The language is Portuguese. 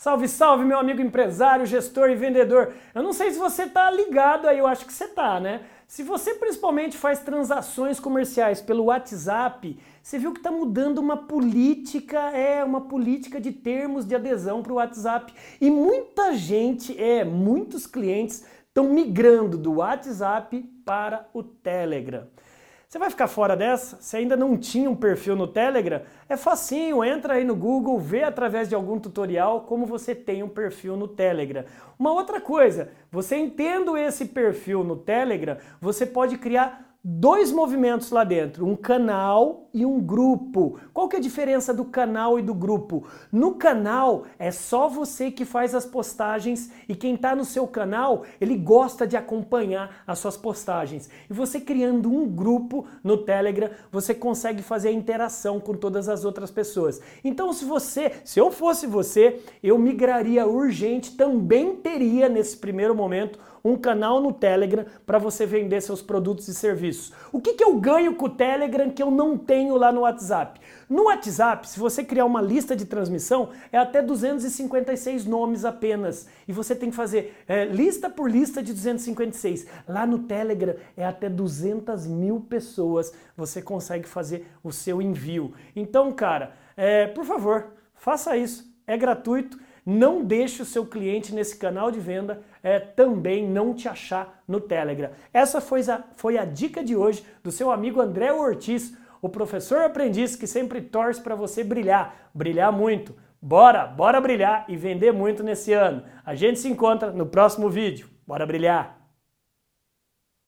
Salve, salve, meu amigo empresário, gestor e vendedor. Eu não sei se você tá ligado aí, eu acho que você tá, né? Se você principalmente faz transações comerciais pelo WhatsApp, você viu que está mudando uma política, é uma política de termos de adesão para o WhatsApp. E muita gente, é, muitos clientes estão migrando do WhatsApp para o Telegram. Você vai ficar fora dessa? Se ainda não tinha um perfil no Telegram, é facinho, entra aí no Google, vê através de algum tutorial como você tem um perfil no Telegram. Uma outra coisa, você entendo esse perfil no Telegram, você pode criar dois movimentos lá dentro, um canal e um grupo. Qual que é a diferença do canal e do grupo? No canal é só você que faz as postagens e quem está no seu canal, ele gosta de acompanhar as suas postagens. E você criando um grupo no Telegram, você consegue fazer a interação com todas as outras pessoas. Então, se você, se eu fosse você, eu migraria urgente, também teria nesse primeiro momento um canal no Telegram para você vender seus produtos e serviços. O que, que eu ganho com o Telegram que eu não tenho lá no WhatsApp? No WhatsApp, se você criar uma lista de transmissão, é até 256 nomes apenas. E você tem que fazer é, lista por lista de 256. Lá no Telegram é até 200 mil pessoas. Você consegue fazer o seu envio. Então, cara, é, por favor, faça isso. É gratuito não deixe o seu cliente nesse canal de venda é, também não te achar no Telegram. Essa foi a, foi a dica de hoje do seu amigo André Ortiz, o professor aprendiz que sempre torce para você brilhar, brilhar muito. Bora, bora brilhar e vender muito nesse ano. A gente se encontra no próximo vídeo. Bora brilhar!